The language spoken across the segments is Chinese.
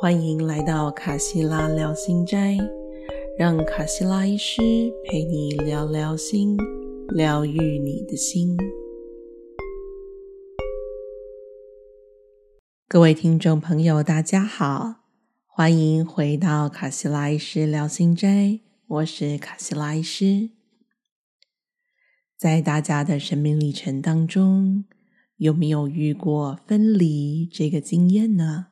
欢迎来到卡西拉聊心斋，让卡西拉医师陪你聊聊心，疗愈你的心。各位听众朋友，大家好，欢迎回到卡西拉医师聊心斋，我是卡西拉医师。在大家的生命历程当中，有没有遇过分离这个经验呢？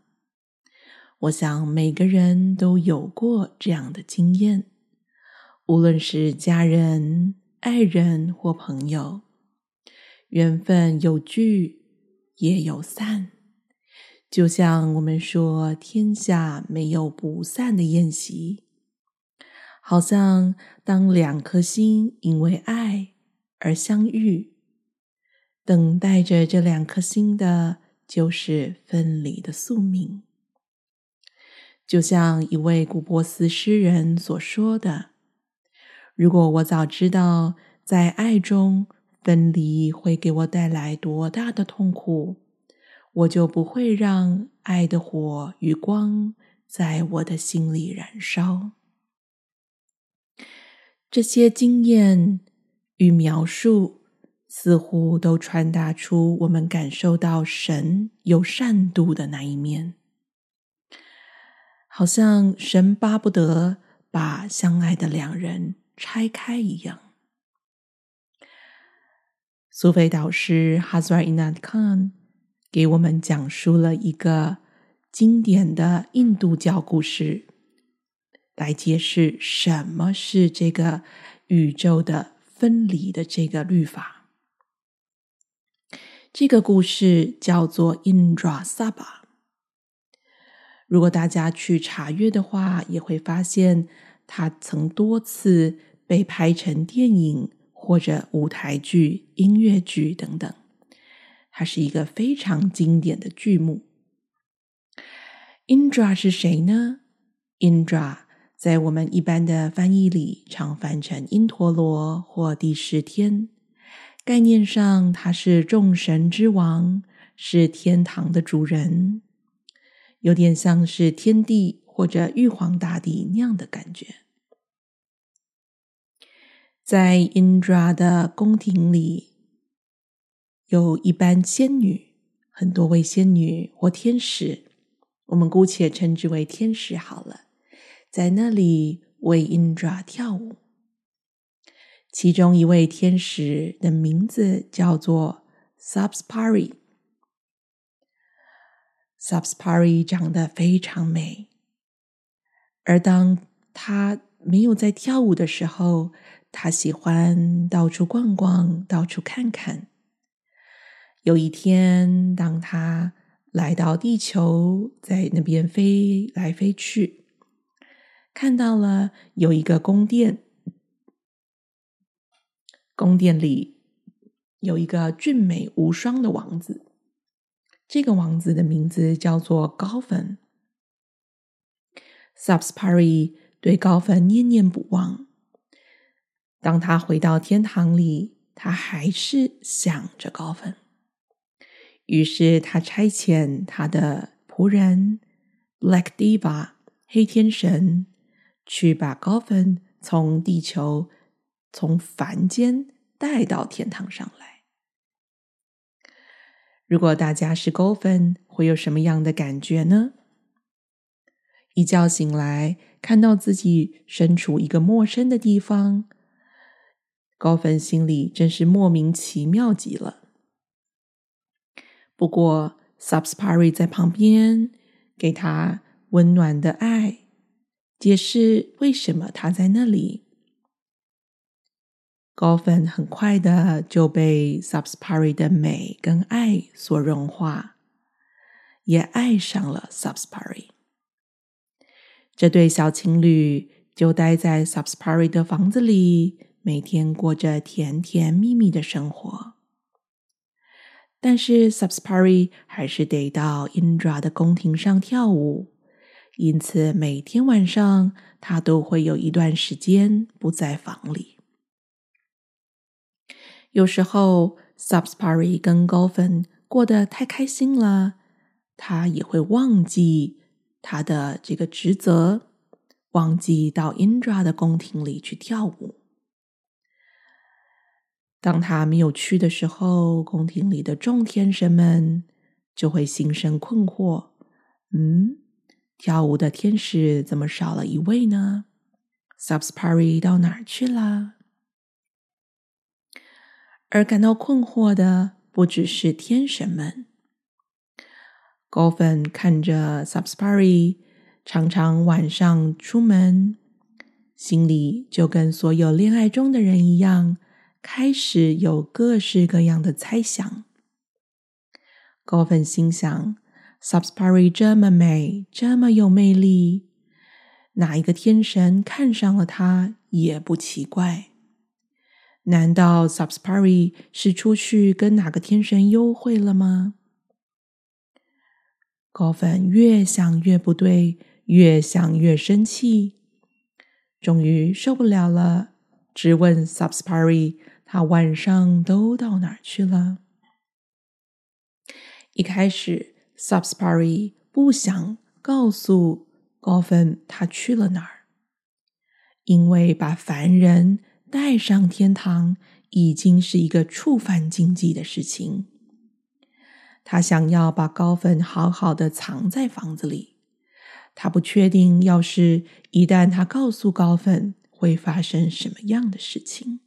我想每个人都有过这样的经验，无论是家人、爱人或朋友，缘分有聚也有散。就像我们说，天下没有不散的宴席。好像当两颗心因为爱而相遇，等待着这两颗心的，就是分离的宿命。就像一位古波斯诗人所说的：“如果我早知道在爱中分离会给我带来多大的痛苦，我就不会让爱的火与光在我的心里燃烧。”这些经验与描述似乎都传达出我们感受到神有善度的那一面。好像神巴不得把相爱的两人拆开一样。苏菲导师 Hazar Inad Khan 给我们讲述了一个经典的印度教故事，来解释什么是这个宇宙的分离的这个律法。这个故事叫做 Indra Sabha。如果大家去查阅的话，也会发现它曾多次被拍成电影或者舞台剧、音乐剧等等。它是一个非常经典的剧目。Indra 是谁呢？Indra 在我们一般的翻译里常翻成因陀罗或第十天。概念上，他是众神之王，是天堂的主人。有点像是天帝或者玉皇大帝那样的感觉。在 Indra 的宫廷里，有一班仙女，很多位仙女或天使，我们姑且称之为天使好了，在那里为 Indra 跳舞。其中一位天使的名字叫做 Subspari。Subspari 长得非常美，而当他没有在跳舞的时候，他喜欢到处逛逛，到处看看。有一天，当他来到地球，在那边飞来飞去，看到了有一个宫殿，宫殿里有一个俊美无双的王子。这个王子的名字叫做高芬。Subspari 对高芬念念不忘。当他回到天堂里，他还是想着高芬。于是他差遣他的仆人 Black Diva 黑天神去把高芬从地球、从凡间带到天堂上来。如果大家是高分，会有什么样的感觉呢？一觉醒来，看到自己身处一个陌生的地方，高分心里真是莫名其妙极了。不过，Subspari 在旁边给他温暖的爱，解释为什么他在那里。高粉很快的就被 Subspari 的美跟爱所融化，也爱上了 Subspari。这对小情侣就待在 Subspari 的房子里，每天过着甜甜蜜蜜的生活。但是 Subspari 还是得到 Indra 的宫廷上跳舞，因此每天晚上他都会有一段时间不在房里。有时候，Subspari 跟高芬过得太开心了，他也会忘记他的这个职责，忘记到 Indra 的宫廷里去跳舞。当他没有去的时候，宫廷里的众天神们就会心生困惑：嗯，跳舞的天使怎么少了一位呢？Subspari 到哪儿去了？而感到困惑的不只是天神们。高粉看着 Subspari 常常晚上出门，心里就跟所有恋爱中的人一样，开始有各式各样的猜想。高粉心想：Subspari 这么美，这么有魅力，哪一个天神看上了她也不奇怪。难道 Subspari 是出去跟哪个天神幽会了吗？高粉越想越不对，越想越生气，终于受不了了，质问 Subspari：“ 他晚上都到哪儿去了？”一开始，Subspari 不想告诉高粉他去了哪儿，因为把凡人带上天堂已经是一个触犯禁忌的事情。他想要把高粉好好的藏在房子里，他不确定，要是一旦他告诉高粉，会发生什么样的事情。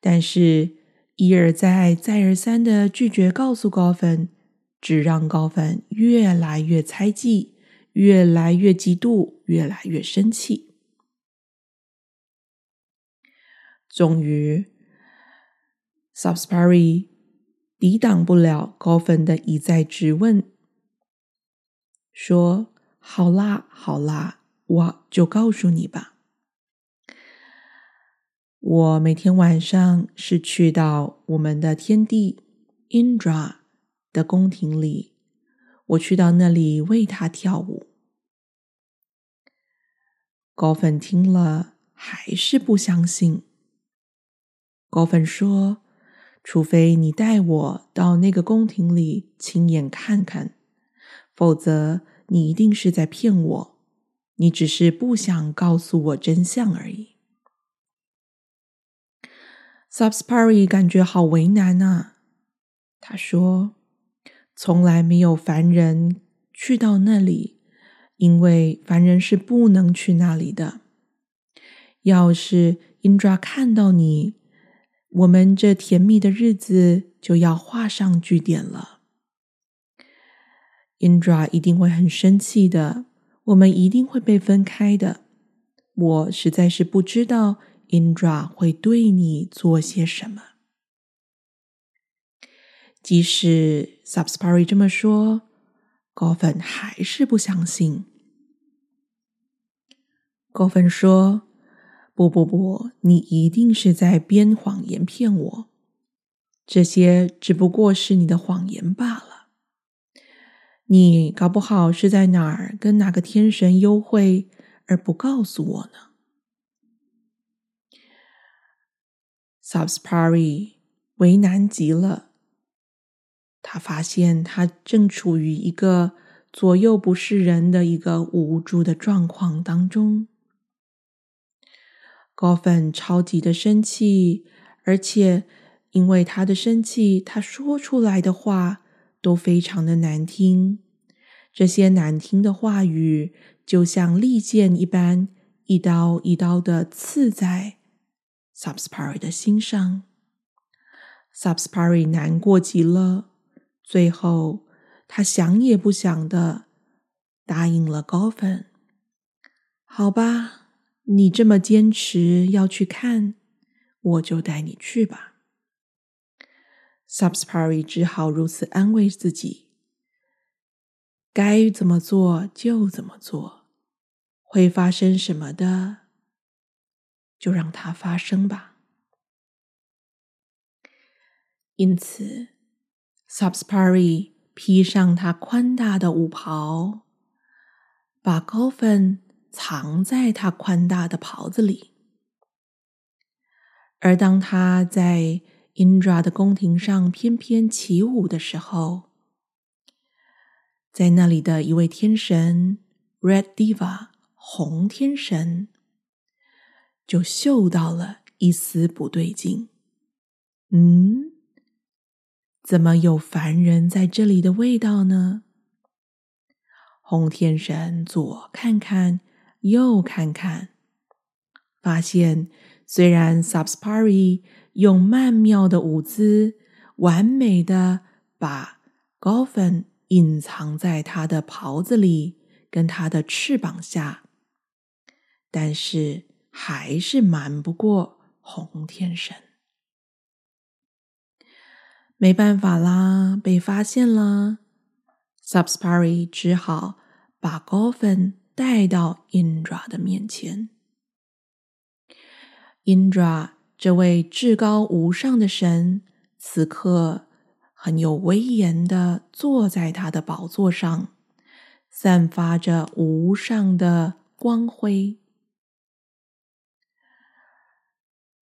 但是，一而再、再而三的拒绝告诉高粉，只让高粉越来越猜忌，越来越嫉妒，越来越生气。终于，Subspari。抵挡不了高粉的一再质问，说：“好啦，好啦，我就告诉你吧。我每天晚上是去到我们的天帝 Indra 的宫廷里，我去到那里为他跳舞。”高粉听了还是不相信。高粉说。除非你带我到那个宫廷里亲眼看看，否则你一定是在骗我。你只是不想告诉我真相而已。Subspari 感觉好为难啊！他说：“从来没有凡人去到那里，因为凡人是不能去那里的。要是 Indra 看到你。”我们这甜蜜的日子就要画上句点了。Indra 一定会很生气的，我们一定会被分开的。我实在是不知道 Indra 会对你做些什么。即使 Subspari 这么说，高粉还是不相信。高粉说。不不不，你一定是在编谎言骗我。这些只不过是你的谎言罢了。你搞不好是在哪儿跟哪个天神幽会，而不告诉我呢？Subspari 为难极了，他发现他正处于一个左右不是人的一个无助的状况当中。高粉超级的生气，而且因为他的生气，他说出来的话都非常的难听。这些难听的话语就像利剑一般，一刀一刀的刺在 Subspari 的心上。Subspari 难过极了，最后他想也不想的答应了高粉。好吧。你这么坚持要去看，我就带你去吧。Subspari 只好如此安慰自己：该怎么做就怎么做，会发生什么的，就让它发生吧。因此，Subspari 披上他宽大的舞袍，把高分。藏在他宽大的袍子里，而当他在 Indra 的宫廷上翩翩起舞的时候，在那里的一位天神 Red Diva 红天神就嗅到了一丝不对劲。嗯，怎么有凡人在这里的味道呢？红天神左看看，又看看，发现虽然 Subspari 用曼妙的舞姿，完美的把 Golfen 隐藏在他的袍子里，跟他的翅膀下，但是还是瞒不过红天神。没办法啦，被发现了。Subspari 只好把 Golfen 带到 Indra 的面前。Indra 这位至高无上的神，此刻很有威严的坐在他的宝座上，散发着无上的光辉。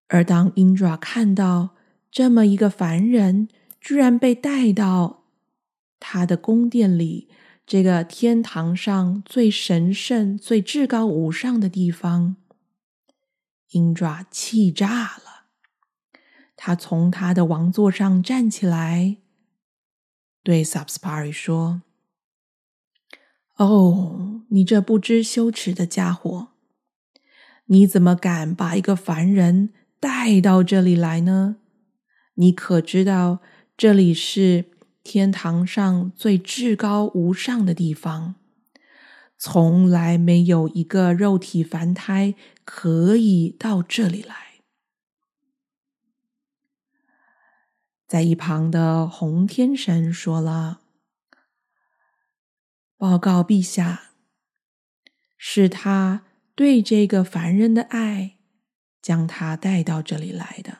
而当 Indra 看到这么一个凡人，居然被带到。他的宫殿里，这个天堂上最神圣、最至高无上的地方，鹰爪气炸了。他从他的王座上站起来，对 Subspari 说：“哦，你这不知羞耻的家伙，你怎么敢把一个凡人带到这里来呢？你可知道这里是？”天堂上最至高无上的地方，从来没有一个肉体凡胎可以到这里来。在一旁的红天神说了：“报告陛下，是他对这个凡人的爱，将他带到这里来的，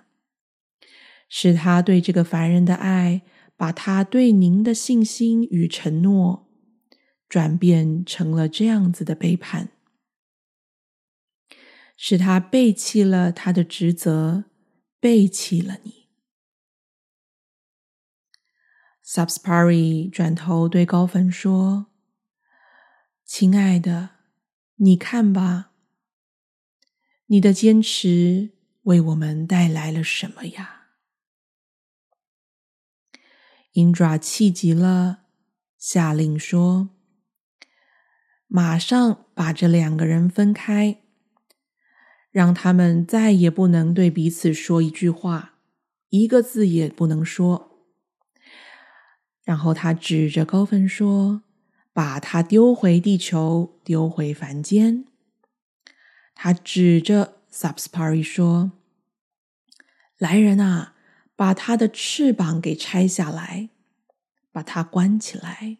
是他对这个凡人的爱。”把他对您的信心与承诺转变成了这样子的背叛，使他背弃了他的职责，背弃了你。Subspari 转头对高芬说：“亲爱的，你看吧，你的坚持为我们带来了什么呀？”鹰爪气急了，下令说：“马上把这两个人分开，让他们再也不能对彼此说一句话，一个字也不能说。”然后他指着高分说：“把他丢回地球，丢回凡间。”他指着 Subspari 说：“来人啊！”把他的翅膀给拆下来，把他关起来，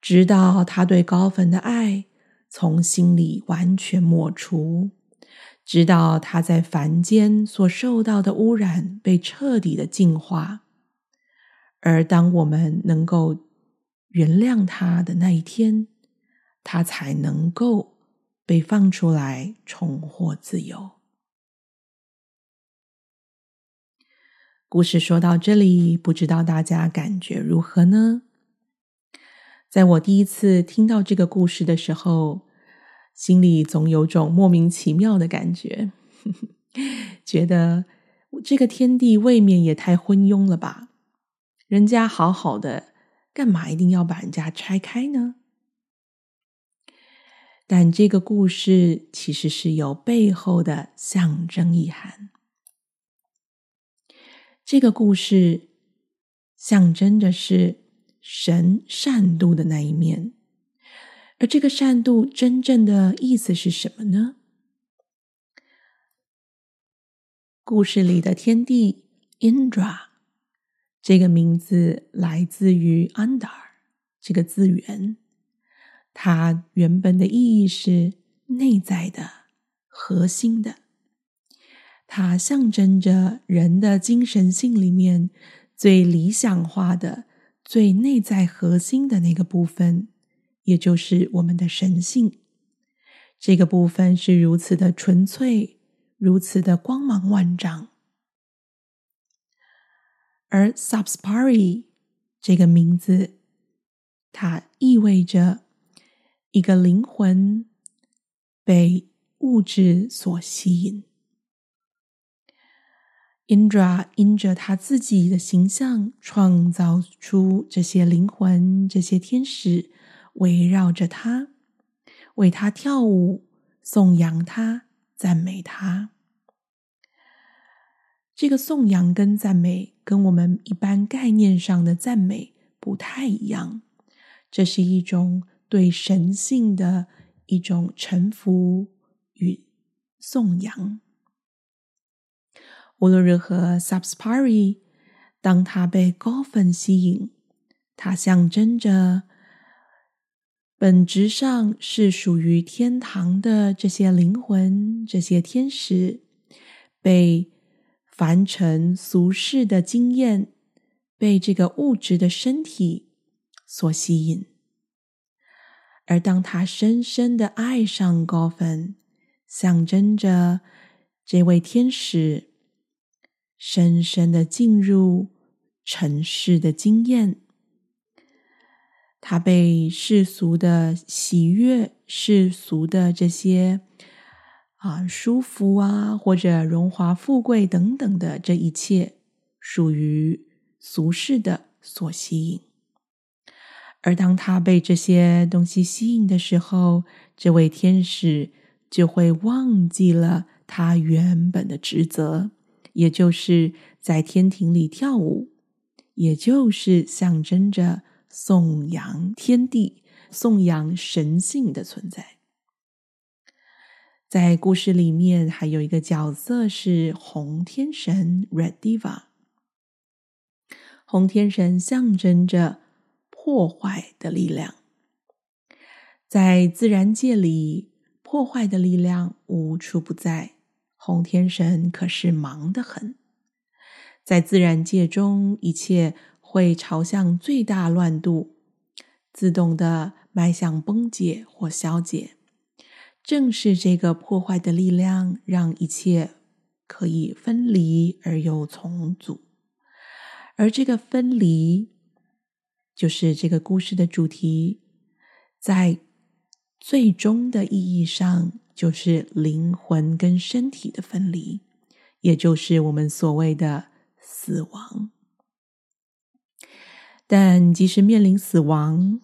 直到他对高粉的爱从心里完全抹除，直到他在凡间所受到的污染被彻底的净化。而当我们能够原谅他的那一天，他才能够被放出来，重获自由。故事说到这里，不知道大家感觉如何呢？在我第一次听到这个故事的时候，心里总有种莫名其妙的感觉，觉得这个天地未免也太昏庸了吧？人家好好的，干嘛一定要把人家拆开呢？但这个故事其实是有背后的象征意涵。这个故事象征的是神善妒的那一面，而这个善妒真正的意思是什么呢？故事里的天帝 Indra 这个名字来自于 “under” 这个字源，它原本的意义是内在的、核心的。它象征着人的精神性里面最理想化的、最内在核心的那个部分，也就是我们的神性。这个部分是如此的纯粹，如此的光芒万丈。而 Subspari 这个名字它意味着一个灵魂被物质所吸引。Indra 因着他自己的形象，创造出这些灵魂、这些天使，围绕着他，为他跳舞、颂扬他、赞美他。这个颂扬跟赞美，跟我们一般概念上的赞美不太一样。这是一种对神性的一种臣服与颂扬。无论如何，Subspari，当他被高分吸引，他象征着本质上是属于天堂的这些灵魂、这些天使，被凡尘俗世的经验、被这个物质的身体所吸引，而当他深深的爱上高分，象征着这位天使。深深的进入尘世的经验，他被世俗的喜悦、世俗的这些啊舒服啊，或者荣华富贵等等的这一切，属于俗世的所吸引。而当他被这些东西吸引的时候，这位天使就会忘记了他原本的职责。也就是在天庭里跳舞，也就是象征着颂扬天地、颂扬神性的存在。在故事里面，还有一个角色是红天神 （Red Diva）。红天神象征着破坏的力量，在自然界里，破坏的力量无处不在。红天神可是忙得很，在自然界中，一切会朝向最大乱度，自动的迈向崩解或消解。正是这个破坏的力量，让一切可以分离而又重组。而这个分离，就是这个故事的主题，在最终的意义上。就是灵魂跟身体的分离，也就是我们所谓的死亡。但即使面临死亡，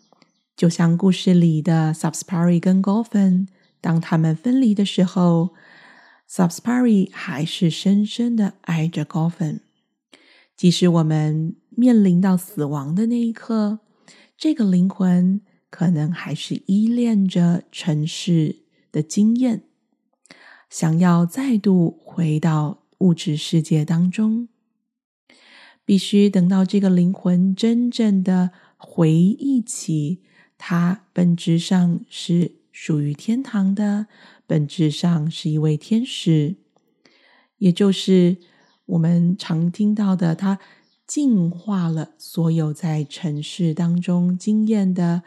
就像故事里的 Subspari 跟 Golfen，当他们分离的时候，Subspari 还是深深的爱着 Golfen。即使我们面临到死亡的那一刻，这个灵魂可能还是依恋着尘世。的经验，想要再度回到物质世界当中，必须等到这个灵魂真正的回忆起，它本质上是属于天堂的，本质上是一位天使，也就是我们常听到的，它净化了所有在尘世当中经验的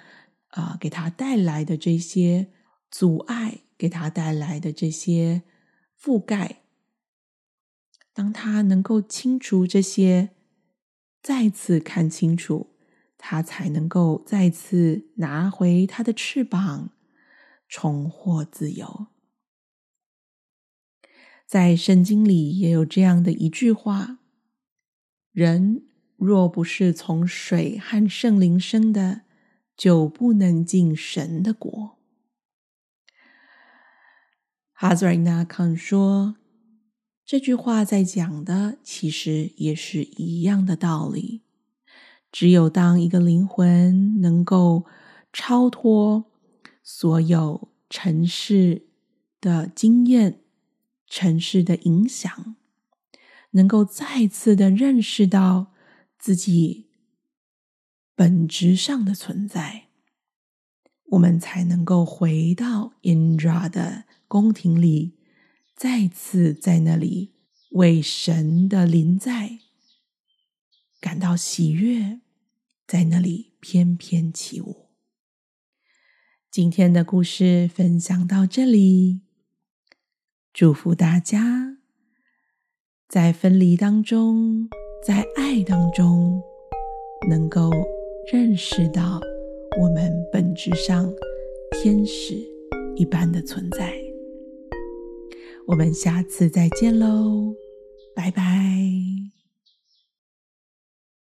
啊，给他带来的这些。阻碍给他带来的这些覆盖，当他能够清除这些，再次看清楚，他才能够再次拿回他的翅膀，重获自由。在圣经里也有这样的一句话：“人若不是从水和圣灵生的，就不能进神的国。”哈兹尔纳康说：“这句话在讲的，其实也是一样的道理。只有当一个灵魂能够超脱所有尘世的经验、尘世的影响，能够再次的认识到自己本质上的存在，我们才能够回到 Indra 的。”宫廷里，再次在那里为神的临在感到喜悦，在那里翩翩起舞。今天的故事分享到这里，祝福大家在分离当中，在爱当中，能够认识到我们本质上天使一般的存在。我们下次再见喽拜拜。